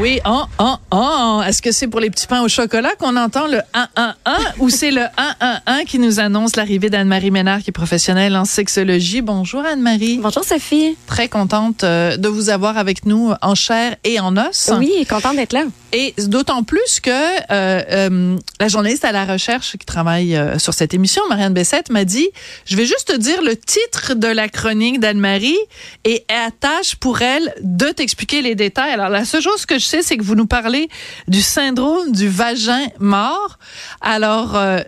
Oui, oh, oh, oh. Est-ce que c'est pour les petits pains au chocolat qu'on entend le 1-1-1 ou c'est le 1-1-1 qui nous annonce l'arrivée d'Anne-Marie Ménard, qui est professionnelle en sexologie? Bonjour Anne-Marie. Bonjour Sophie. Très contente euh, de vous avoir avec nous en chair et en os. Oui, contente d'être là. Et d'autant plus que euh, euh, la journaliste à la recherche qui travaille euh, sur cette émission, Marianne Bessette, m'a dit, je vais juste te dire le titre de la chronique d'Anne-Marie et elle attache pour elle de t'expliquer les détails. Alors la seule chose que je sais, c'est que vous nous parlez du syndrome du vagin mort. Alors euh,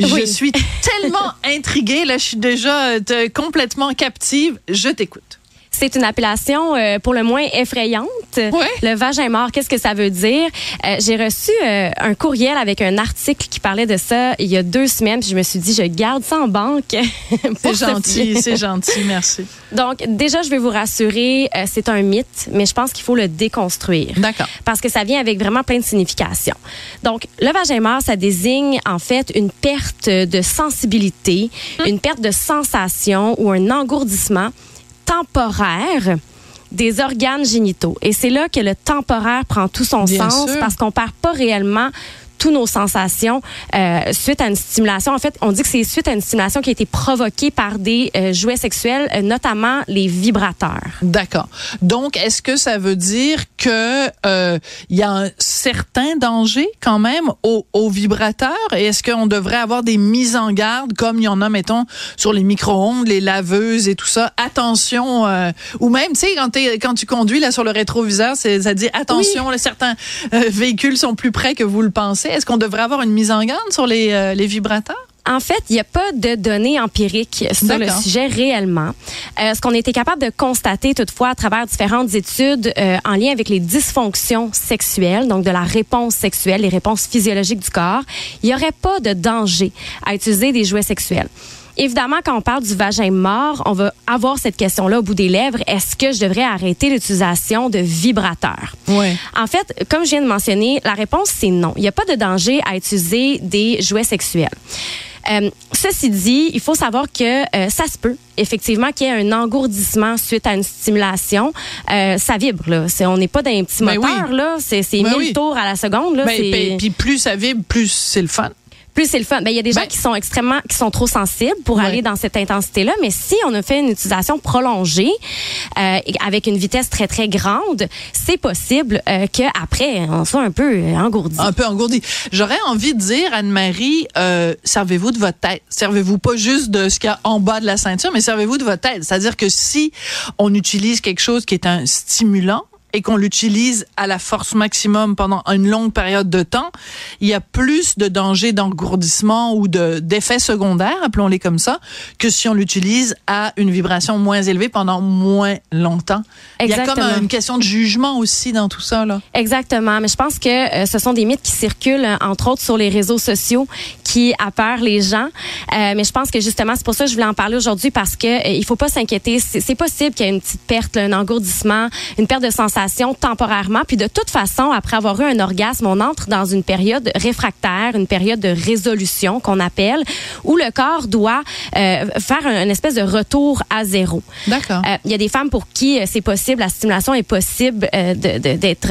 je suis tellement intriguée, là je suis déjà euh, te- complètement captive. Je t'écoute. C'est une appellation euh, pour le moins effrayante. Ouais. Le vagin mort, qu'est-ce que ça veut dire? Euh, J'ai reçu euh, un courriel avec un article qui parlait de ça il y a deux semaines. Puis je me suis dit, je garde ça en banque. C'est gentil, c'est gentil, merci. Donc, déjà, je vais vous rassurer, c'est un mythe, mais je pense qu'il faut le déconstruire. D'accord. Parce que ça vient avec vraiment plein de significations. Donc, le vagin mort, ça désigne en fait une perte de sensibilité, une perte de sensation ou un engourdissement temporaire des organes génitaux. Et c'est là que le temporaire prend tout son Bien sens sûr. parce qu'on perd pas réellement tous nos sensations euh, suite à une stimulation. En fait, on dit que c'est suite à une stimulation qui a été provoquée par des euh, jouets sexuels, euh, notamment les vibrateurs. D'accord. Donc, est-ce que ça veut dire que euh, il y a un certain danger quand même au, au vibrateur et est-ce qu'on devrait avoir des mises en garde comme il y en a mettons sur les micro-ondes, les laveuses et tout ça? Attention ou même tu sais quand tu conduis là sur le rétroviseur, ça dit attention, là, certains véhicules sont plus près que vous le pensez. Est-ce qu'on devrait avoir une mise en garde sur les euh, les vibrateurs? En fait, il n'y a pas de données empiriques sur le sujet réellement. Euh, ce qu'on a été capable de constater toutefois à travers différentes études euh, en lien avec les dysfonctions sexuelles, donc de la réponse sexuelle, les réponses physiologiques du corps, il n'y aurait pas de danger à utiliser des jouets sexuels. Évidemment, quand on parle du vagin mort, on va avoir cette question-là au bout des lèvres. Est-ce que je devrais arrêter l'utilisation de vibrateurs? Ouais. En fait, comme je viens de mentionner, la réponse c'est non. Il n'y a pas de danger à utiliser des jouets sexuels. Euh, ceci dit, il faut savoir que euh, ça se peut effectivement qu'il y ait un engourdissement suite à une stimulation. Euh, ça vibre là. C'est, on n'est pas dans un petit Ben moteur oui. là. C'est, c'est Ben 1000 oui. tours à la seconde là. Ben, puis- puis plus ça vibre, plus c'est le fun. Plus c'est le fun. Ben, il y a des gens Ben- qui sont extrêmement, qui sont trop sensibles pour Ouais. aller dans cette intensité-là. Mais si on a fait une utilisation prolongée, euh, avec une vitesse très, très grande, c'est possible euh, qu'après, on soit un peu euh, engourdi. un peu engourdi. J'aurais envie de dire, Anne-Marie, euh, servez-vous de votre tête. Servez-vous pas juste de ce qu'il y a en bas de la ceinture, mais servez-vous de votre tête. C'est-à-dire que si on utilise quelque chose qui est un stimulant, et qu'on l'utilise à la force maximum pendant une longue période de temps, il y a plus de danger d'engourdissement ou de d'effets secondaires, appelons-les comme ça, que si on l'utilise à une vibration moins élevée pendant moins longtemps. Il y a comme Exactement. une question de jugement aussi dans tout ça là. Exactement. Mais je pense que euh, ce sont des mythes qui circulent, euh, entre autres, sur les réseaux sociaux qui appeurent les gens. Euh, mais je pense que justement, c'est pour ça que je voulais en parler aujourd'hui parce que euh, il faut pas s'inquiéter. C'est possible qu'il y ait une petite perte, là, un engourdissement, une perte de sensation temporairement. Puis de toute façon, après avoir eu un orgasme, on entre dans une période réfractaire, une période de résolution qu'on appelle, où le corps doit euh, faire un, une espèce de retour à zéro. D'accord. Euh, Il y a des femmes pour qui euh, c'est possible, la stimulation est possible euh, d'être,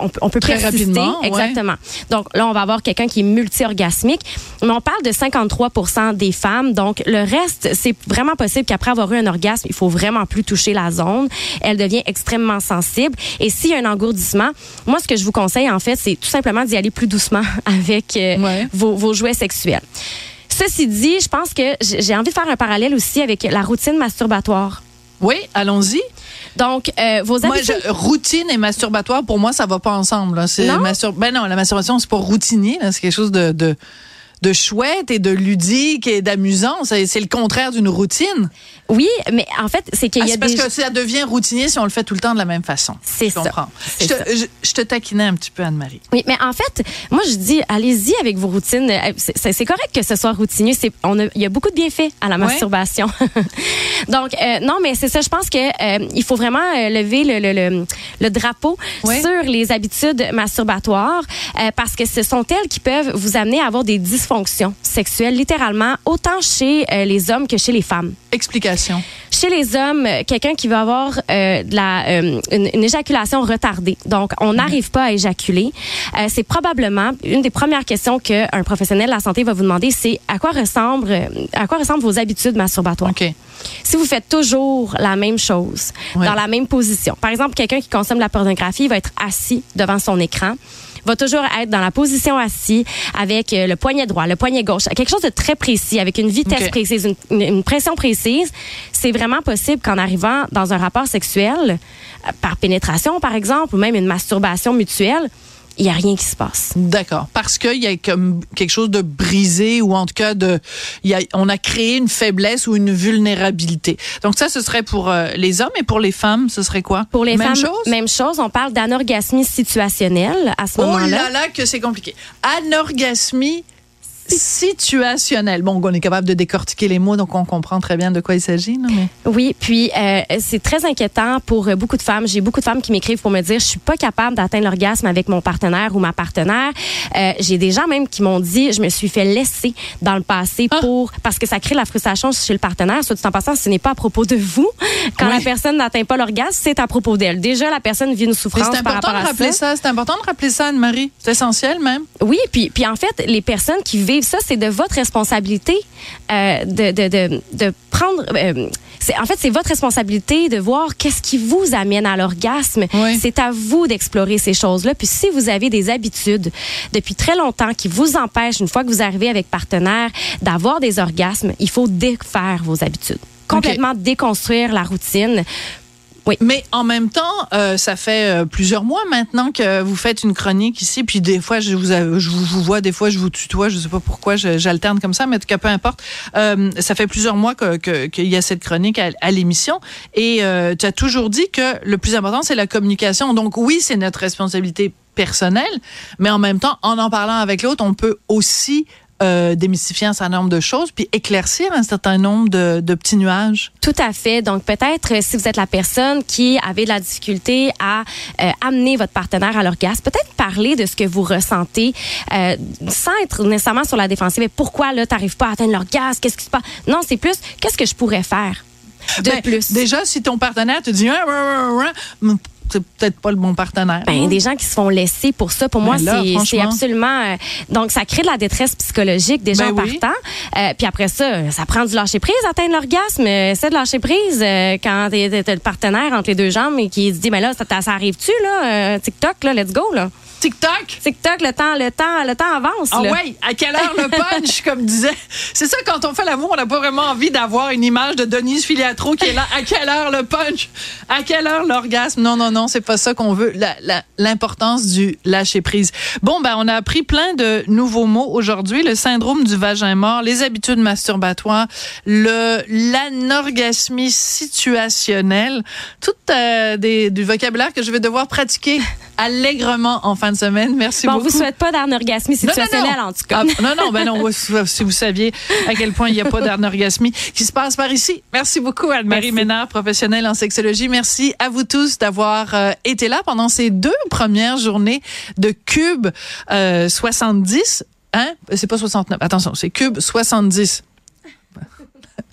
on, peut- on peut Très persister. rapidement, ouais. Exactement. Donc là, on va avoir quelqu'un qui est multi-orgasmique, mais on parle de 53% des femmes. Donc le reste, c'est vraiment possible qu'après avoir eu un orgasme, il faut vraiment plus toucher la zone. Elle devient extrêmement sensible. Et s'il y a un engourdissement, moi, ce que je vous conseille, en fait, c'est tout simplement d'y aller plus doucement avec euh, Ouais. vos, vos jouets sexuels. Ceci dit, je pense que j'ai envie de faire un parallèle aussi avec la routine masturbatoire. Oui, allons-y. Donc, euh, vos Moi, habitudes... je- routine et masturbatoire, pour moi, ça va pas ensemble. C'est Non? mastur- ben non, la masturbation, c'est pas routinier. C'est quelque chose de, de, de chouette et de ludique et d'amusant. C'est c'est le contraire d'une routine. Oui, mais en fait, c'est qu'il Ah, y a c'est parce des... que ça devient routinier si on le fait tout le temps de la même façon. C'est ça. comprends. Je ça. te, je, je te taquinais un petit peu, Anne-Marie. Oui, mais en fait, moi je dis, allez-y avec vos routines. Euh, C'est correct que ce soit routinier. C'est, on a, il y a beaucoup de bienfaits à la masturbation. Donc, euh, non, mais c'est ça. Je pense que euh, il faut vraiment euh, lever le, le, le, le drapeau sur les habitudes masturbatoires euh, parce que ce sont elles qui peuvent vous amener à avoir des dysfonction sexuelle, littéralement, autant chez euh, les hommes que chez les femmes. Explication. Chez les hommes, euh, quelqu'un qui va avoir euh, de la, euh, une, une éjaculation retardée, donc on n'arrive pas à éjaculer, c'est probablement une des premières questions qu'un professionnel de la santé va vous demander, c'est à quoi ressemble, à quoi ressemblent vos habitudes masturbatoires? OK. Si vous faites toujours la même chose, Ouais. dans la même position, par exemple, quelqu'un qui consomme de la pornographie va être assis devant son écran va toujours être dans la position assis avec euh, le poignet droit, le poignet gauche, quelque chose de très précis, avec une vitesse précise, une, une- une pression précise. C'est vraiment possible qu'en arrivant dans un rapport sexuel, euh, par pénétration par exemple, ou même une masturbation mutuelle, il n'y a rien qui se passe. D'accord. Parce qu'il y a comme quelque chose de brisé ou en tout cas de, il y a, on a créé une faiblesse ou une vulnérabilité. Donc ça, ce serait pour euh, les hommes et pour les femmes, ce serait quoi? Pour les Même femmes, chose? même chose. On parle d'anorgasmie situationnelle à ce Oh moment-là. là là que c'est compliqué. Anorgasmie situationnelle. Bon, on est capable de décortiquer les mots, donc on comprend très bien de quoi il s'agit. mais... Oui, puis euh, c'est très inquiétant pour euh, beaucoup de femmes. J'ai beaucoup de femmes qui m'écrivent pour me dire je suis pas capable d'atteindre l'orgasme avec mon partenaire ou ma partenaire. Euh, J'ai des gens même qui m'ont dit je me suis fait laisser dans le passé Ah. pour parce que ça crée la frustration chez le partenaire. Soit dit en passant, ce n'est pas à propos de vous. Quand Oui. la personne n'atteint pas l'orgasme, c'est à propos d'elle. Déjà, la personne vit une souffrance c'est important de rappeler ça. ça. C'est important de rappeler ça, Anne-Marie. C'est essentiel même. Oui, puis, puis en fait, les personnes qui vivent ça, c'est de votre responsabilité euh, de, de, de, de prendre. euh, en fait, c'est votre responsabilité de voir qu'est-ce qui vous amène à l'orgasme. Oui. C'est à vous d'explorer ces choses-là. Puis si vous avez des habitudes depuis très longtemps qui vous empêchent, une fois que vous arrivez avec partenaire, d'avoir des orgasmes, il faut défaire vos habitudes. Complètement déconstruire la routine. Mais en même temps, euh, ça fait euh, plusieurs mois maintenant que vous faites une chronique ici, puis des fois je vous, je vous, vois, des fois je vous tutoie, je sais pas pourquoi j'alterne comme ça, mais en tout cas peu importe. Euh, ça fait plusieurs mois que- que- qu'il y a cette chronique à, à l'émission, et euh, tu as toujours dit que le plus important c'est la communication. Donc oui, c'est notre responsabilité personnelle, mais en même temps, en en parlant avec l'autre, on peut aussi euh, démystifier un certain nombre de choses, puis éclaircir un certain nombre de, de petits nuages. Tout à fait. Donc peut-être euh, si vous êtes la personne qui avait de la difficulté à euh, amener votre partenaire à l'orgasme, peut-être parler de ce que vous ressentez euh, sans être nécessairement sur la défensive. Mais pourquoi là t'arrives pas à atteindre l'orgasme? Qu'est-ce qui se passe? Non, c'est plus qu'est-ce que je pourrais faire? De Ben, plus. Déjà, si ton partenaire te dit, ah, ah, ah c'est peut-être pas le bon partenaire. Ben, des gens qui se font laisser pour ça, pour Ben moi, là, c'est- absolument. euh, donc, ça crée de la détresse psychologique déjà Ben en oui. partant. Euh, puis après ça, ça prend du lâcher prise, atteindre l'orgasme. Euh, C'est de lâcher prise euh, quand t'as le partenaire entre les deux jambes et qui se dit, mais là, ça, ça arrive-tu, là? Euh, TikTok, là, let's go, là? TikTok? TikTok, le temps, le temps, le temps avance, Ah là. ouais, à quelle heure le punch, comme disait? C'est ça, quand on fait l'amour, on n'a pas vraiment envie d'avoir une image de Denise Filiatro qui est là. À quelle heure le punch? À quelle heure l'orgasme? Non, non, non, c'est pas ça qu'on veut. L'importance du lâcher prise. Bon, ben, on a appris plein de nouveaux mots aujourd'hui. Le syndrome du vagin mort, les habitudes masturbatoires, le, l'anorgasmie situationnelle. Tout euh, des, du vocabulaire que je vais devoir pratiquer allègrement en fin de semaine. Merci Bon, on beaucoup. vous souhaite pas d'anorgasmie situationnelle, en tout cas. Ah, non, non, ben non, si vous saviez à quel point il n'y a pas d'anorgasmie qui se passe par ici. Merci beaucoup, Anne-Marie. Ménard, professionnelle en sexologie. Merci à vous tous d'avoir euh, été là pendant ces deux premières journées de Cube euh, 70. Hein? C'est pas 69. Attention, c'est Cube 70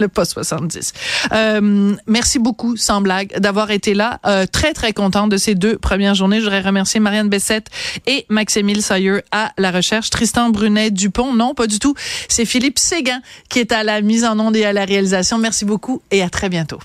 le poste 70. Euh, merci beaucoup, sans blague, d'avoir été là. Euh, très, très contente de ces deux premières journées. Je voudrais remercier Marianne Bessette et Maximile Sayer à la recherche. Tristan Brunet Dupont, non, pas du tout. C'est Philippe Séguin qui est à la mise en onde et à la réalisation. Merci beaucoup et à très bientôt.